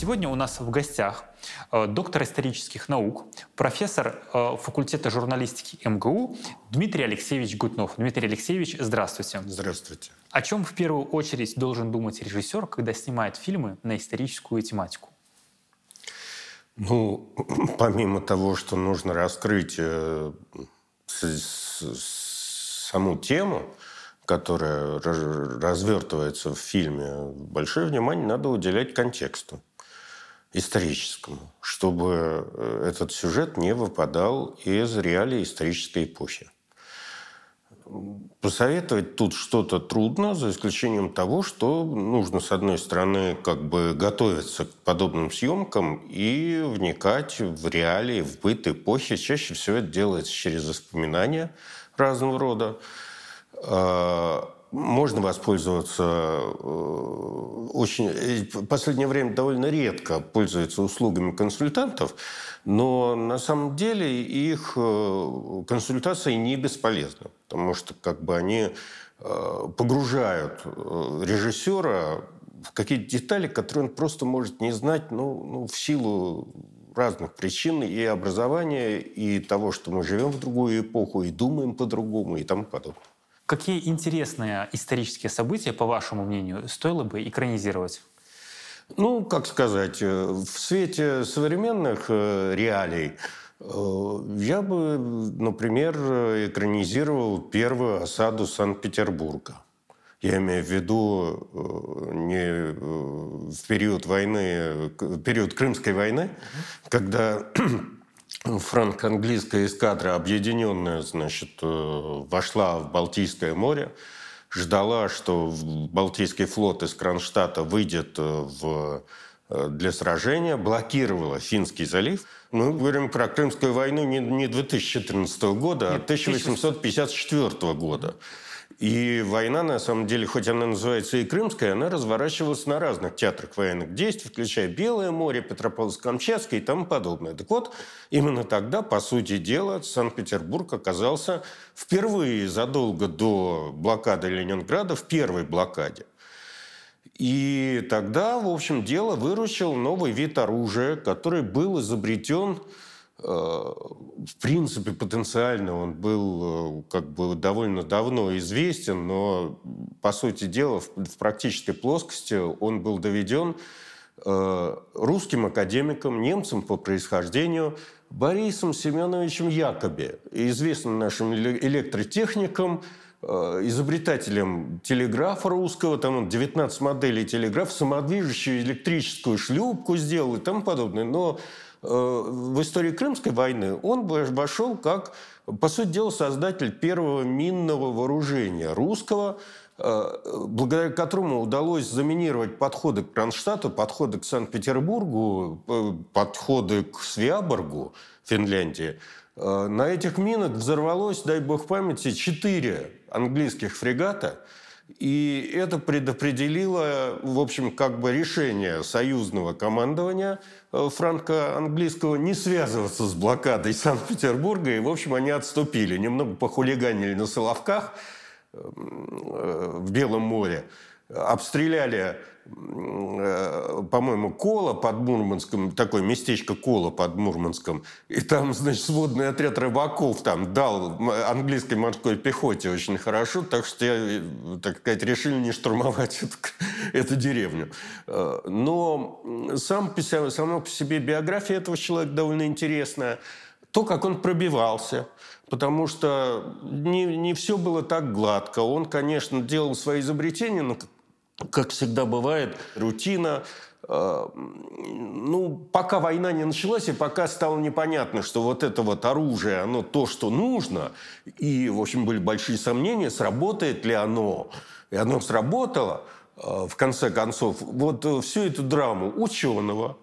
Сегодня у нас в гостях э, доктор исторических наук, профессор э, факультета журналистики МГУ Дмитрий Алексеевич Гутнов. Дмитрий Алексеевич, здравствуйте. Здравствуйте. О чем в первую очередь должен думать режиссер, когда снимает фильмы на историческую тематику? Ну, помимо того, что нужно раскрыть э, саму тему, которая развертывается в фильме, большое внимание надо уделять контексту историческому, чтобы э, этот сюжет не выпадал из реалий исторической эпохи. Посоветовать тут что-то трудно, за исключением того, что нужно, с одной стороны, как бы готовиться к подобным съемкам и вникать в реалии, в быт эпохи. Чаще всего это делается через воспоминания разного рода. Можно воспользоваться э, очень... Э, в последнее время довольно редко пользуются услугами консультантов, но на самом деле их э, консультации не бесполезны, потому что как бы они погружают режиссера в какие-то детали, которые он просто может не знать ну, ну, в силу разных причин и образования, и того, что мы живем в другую эпоху, и думаем по-другому, и тому подобное. Какие интересные исторические события, по вашему мнению, стоило бы экранизировать? Ну, как сказать, э, в свете современных э, реалий э, я бы, например, экранизировал первую осаду Санкт-Петербурга. Я имею в виду не в период войны, период Крымской войны, когда франко-английская эскадра, объединенная, значит, э, вошла в Балтийское море, ждала, что Балтийский флот из Кронштадта выйдет э, в, э, для сражения, блокировала Финский залив. Мы говорим про Крымскую войну не, не 2014 года, а 1854 года. И война, на самом деле, хоть она называется и Крымская, она разворачивалась на разных театрах военных действий, включая Белое море, Петропавловск-Камчатский и тому подобное. Так вот, именно тогда, по сути дела, Санкт-Петербург оказался впервые задолго до блокады Ленинграда в первой блокаде. И тогда, в общем, дело выручил новый вид оружия, который был изобретен в принципе, потенциально он был э, как бы довольно давно известен, но, по сути дела, в, в практической плоскости он был доведен э, русским академиком, немцем по происхождению, Борисом Семеновичем Якоби, известным нашим электротехником, изобретателем телеграфа русского, там он 19 моделей телеграфа, самодвижущую электрическую шлюпку сделал и тому подобное. Но Э, в истории Крымской войны он вошел как, по сути дела, создатель первого минного вооружения русского, э, благодаря которому удалось заминировать подходы к Кронштадту, подходы к Санкт-Петербургу, э, подходы к Свиаборгу, Финляндии. На этих минах взорвалось, дай бог памяти, четыре английских фрегата – и это предопределило, в общем, как бы решение союзного командования э, франко-английского не связываться с блокадой Санкт-Петербурга. И, в общем, они отступили. Немного похулиганили на Соловках э, в Белом море. Обстреляли Э, по-моему, Кола под Мурманском, такое местечко Кола под Мурманском, и там, значит, сводный отряд рыбаков там дал английской морской пехоте очень хорошо, так что, я, так сказать, решили не штурмовать эту, эту деревню. Э, но сам, сама по себе биография этого человека довольно интересная. То, как он пробивался, потому что не, не все было так гладко. Он, конечно, делал свои изобретения, но как всегда бывает, рутина. Э, ну, пока война не началась, и пока стало непонятно, что вот это вот оружие, оно то, что нужно, и, в общем, были большие сомнения, сработает ли оно. И оно сработало, э, в конце концов. Вот э, всю эту драму ученого,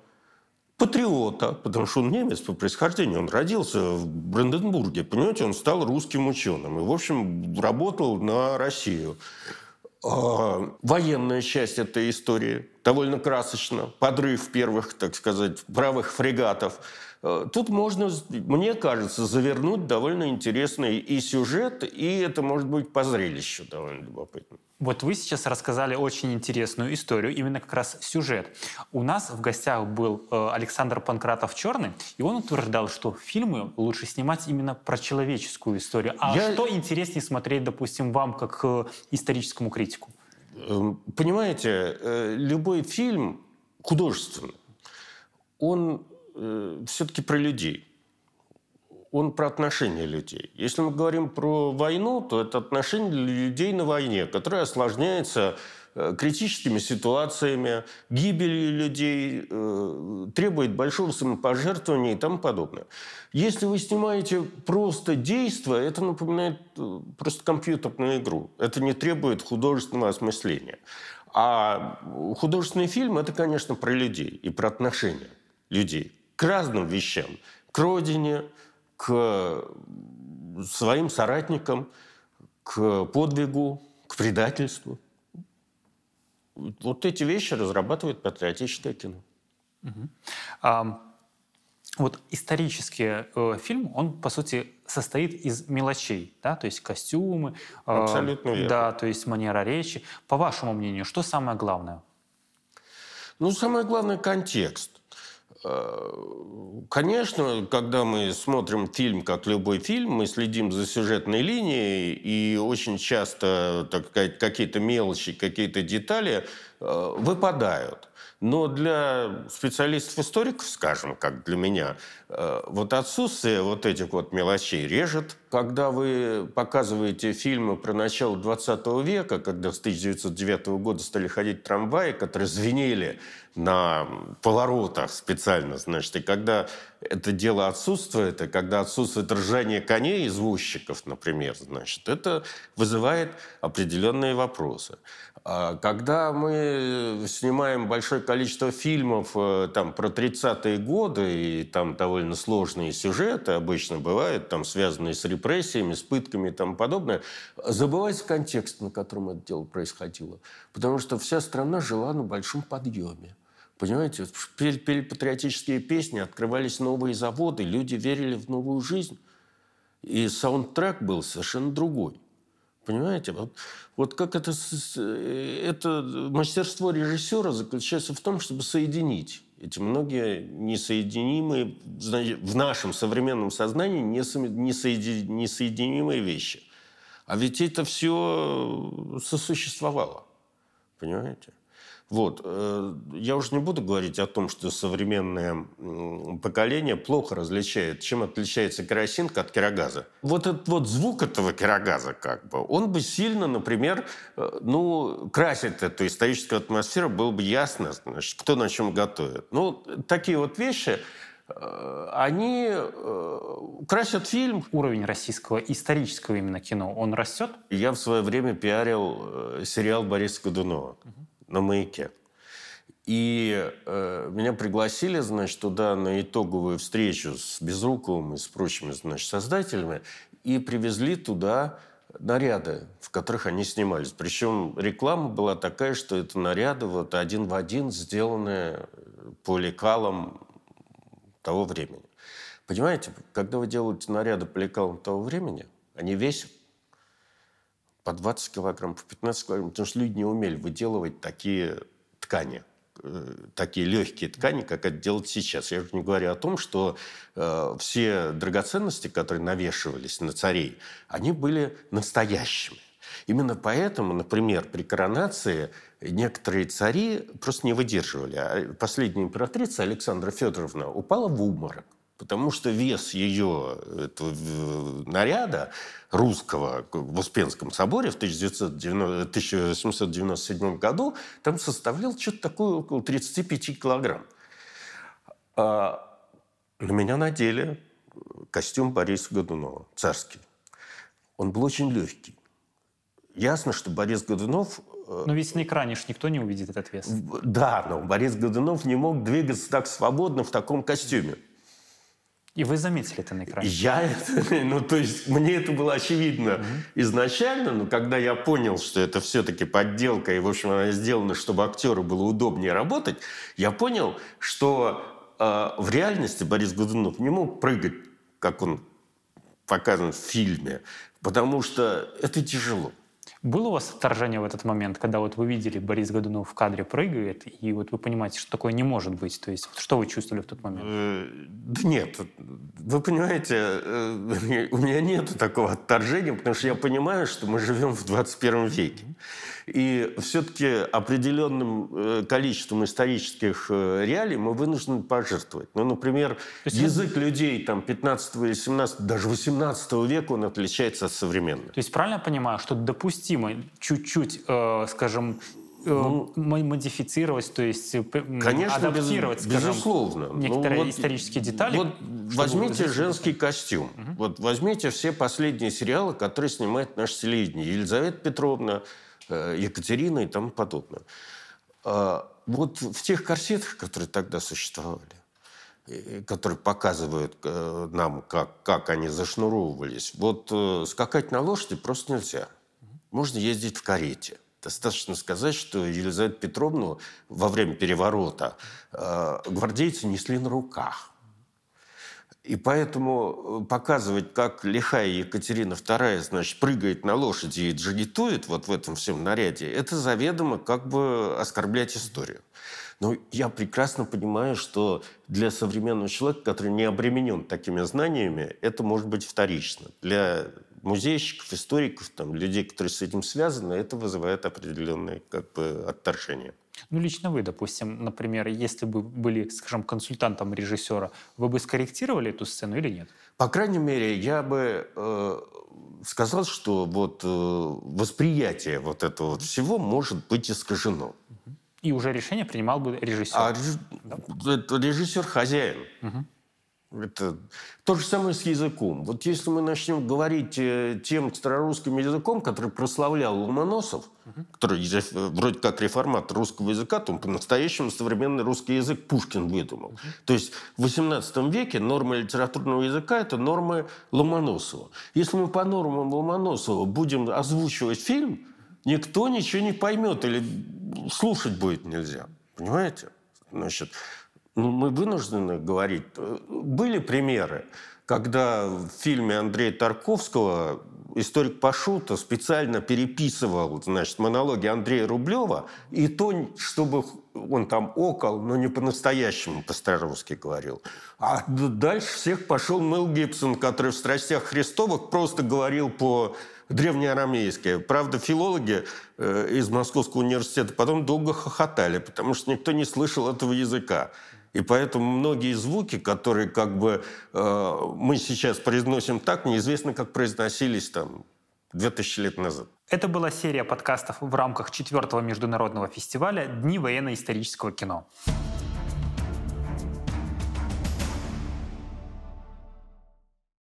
патриота, потому что он немец по происхождению, он родился в Бранденбурге, понимаете, он стал русским ученым и, в общем, работал на Россию. Военная часть этой истории, довольно красочно, подрыв первых, так сказать, правых фрегатов. Э, тут можно, мне кажется, завернуть довольно интересный и сюжет, и это может быть по зрелищу довольно любопытно. Вот вы сейчас рассказали очень интересную историю, именно как раз сюжет. У нас в гостях был э, Александр Панкратов Черный, и он утверждал, что фильмы лучше снимать именно про человеческую историю. А Я... что интереснее смотреть, допустим, вам как э, историческому критику? Эм, понимаете, э, любой фильм художественный, он все-таки про людей он про отношения людей. Если мы говорим про войну, то это отношение людей на войне, которое осложняется э, критическими ситуациями, гибелью людей, э, требует большого самопожертвования и тому подобное. Если вы снимаете просто действие, это напоминает э, просто компьютерную игру. Это не требует художественного осмысления. А художественный фильм – это, конечно, про людей и про отношения людей к разным вещам. К родине, к своим соратникам, к подвигу, к предательству. Вот эти вещи разрабатывает патриотическое кино. Угу. А, вот исторический э, фильм, он, по сути, состоит из мелочей, да, то есть костюмы, э, Абсолютно верно. да, то есть манера речи. По вашему мнению, что самое главное? Ну, самое главное – контекст. Э, конечно, когда мы смотрим фильм, как любой фильм, мы следим за сюжетной линией, и очень часто так сказать, какие-то мелочи, какие-то детали выпадают. Но для специалистов-историков, скажем, как для меня, э, вот отсутствие вот этих вот мелочей режет. Когда вы показываете фильмы про начало 20 века, когда с 1909 года стали ходить трамваи, которые звенели на поворотах специально, значит, и когда это дело отсутствует, и когда отсутствует ржание коней извозчиков, например, значит, это вызывает определенные вопросы. А когда мы снимаем большое количество фильмов э, там, про 30-е годы, и там довольно сложные сюжеты обычно бывают, там, связанные с репрессиями, с пытками и тому подобное, забывается контекст, на котором это дело происходило. Потому что вся страна жила на большом подъеме. Понимаете, пели, пели патриотические песни, открывались новые заводы, люди верили в новую жизнь. И саундтрек был совершенно другой. Понимаете? Вот, вот как это, это мастерство режиссера заключается в том, чтобы соединить эти многие несоединимые, в нашем современном сознании несоединимые вещи. А ведь это все сосуществовало. Понимаете? Вот. Э, я уже не буду говорить о том, что современное поколение плохо различает, чем отличается керосинка от керогаза. Вот этот вот звук этого керогаза, как бы, он бы сильно, например, э, ну, красит эту историческую атмосферу, было бы ясно, значит, кто на чем готовит. Ну, такие вот вещи, э, они красят фильм. Уровень российского исторического именно кино, он растет? Я в свое время пиарил сериал Бориса Годунова. Угу на маяке. И э, меня пригласили, значит, туда на итоговую встречу с Безруковым и с прочими, значит, создателями, и привезли туда наряды, в которых они снимались. Причем реклама была такая, что это наряды вот один в один, сделанные по лекалам того времени. Понимаете, когда вы делаете наряды по лекалам того времени, они весят по 20 килограмм, по 15 килограмм, потому что люди не умели выделывать такие ткани э, такие легкие ткани, как это делать сейчас. Я уже не говорю о том, что э, все драгоценности, которые навешивались на царей, они были настоящими. Именно поэтому, например, при коронации некоторые цари просто не выдерживали. А последняя императрица Александра Федоровна упала в уморок потому что вес ее этого наряда русского в Успенском соборе в 1990, 1797 году там составлял что-то такое около 35 килограмм. А на меня надели костюм Бориса Годунова, царский. Он был очень легкий. Ясно, что Борис Годунов э, но ведь на экране же никто не увидит этот вес. Да, но Борис Годунов не мог двигаться так свободно в таком костюме. И вы заметили это на экране? Я это, ну то есть мне это было очевидно mm-hmm. изначально, но когда я понял, что это все-таки подделка, и в общем она сделана, чтобы актеру было удобнее работать, я понял, что э, в реальности Борис Годунов не мог прыгать, как он показан в фильме, потому что это тяжело. Было у вас отторжение в этот момент, когда вот вы видели Борис Годунов в кадре прыгает, и вот вы понимаете, что такое не может быть? То есть что вы чувствовали в тот момент? Э, да нет, вы понимаете, э, у меня нет такого отторжения, потому что я понимаю, что мы живем в 21 веке. И все-таки определенным э, количеством исторических э, реалий мы вынуждены пожертвовать. Ну, например, есть язык людей там, 15 или 17, даже 18 века, он отличается от современного. То есть правильно я понимаю, что допустимо чуть-чуть, э, скажем, э, ну, модифицировать, то есть конечно, адаптировать, без, скажем, безусловно. некоторые ну, вот, исторические детали. Вот возьмите женский костюм. Угу. Вот возьмите все последние сериалы, которые снимает наше телевидение. Елизавета Петровна, Екатерина и тому подобное. А, вот в тех корсетах, которые тогда существовали, которые показывают э, нам, как, как они зашнуровывались, вот э, скакать на лошади просто нельзя. Можно ездить в карете. Достаточно сказать, что Елизавету Петровну во время переворота гвардейцы несли на руках. И поэтому э, показывать, как лихая Екатерина II, значит, прыгает на лошади и джигитует вот в этом всем наряде, это заведомо как бы оскорблять историю. Но я прекрасно понимаю, что для современного человека, который не обременен такими знаниями, это может быть вторично. Для музейщиков, историков, там, людей, которые с этим связаны, это вызывает определенное как бы, отторжение. Ну, лично вы, допустим, например, если бы были, скажем, консультантом режиссера, вы бы скорректировали эту сцену или нет? По крайней мере, я бы э, сказал, что вот э, восприятие вот этого вот всего может быть искажено. И уже решение принимал бы режиссер. А да? режиссер хозяин. Угу. Это то же самое с языком. Вот если мы начнем говорить э, тем старорусским языком, который прославлял Ломоносов, угу. который э, вроде как реформатор русского языка, то по-настоящему современный русский язык Пушкин выдумал. Угу. То есть в XVIII веке нормы литературного языка – это нормы Ломоносова. Если мы по нормам Ломоносова будем озвучивать фильм, никто ничего не поймет или слушать будет нельзя. Понимаете? Значит, ну, мы вынуждены говорить. Были примеры, когда в фильме Андрея Тарковского историк Пашута специально переписывал значит, монологи Андрея Рублева, и то, чтобы он там окол, но не по-настоящему по-старорусски говорил. А дальше всех пошел Мэл Гибсон, который в «Страстях Христовых» просто говорил по древнеарамейски. Правда, филологи э, из Московского университета потом долго хохотали, потому что никто не слышал этого языка. И поэтому многие звуки, которые как бы э, мы сейчас произносим так, неизвестно, как произносились там 2000 лет назад. Это была серия подкастов в рамках четвертого международного фестиваля «Дни военно-исторического кино».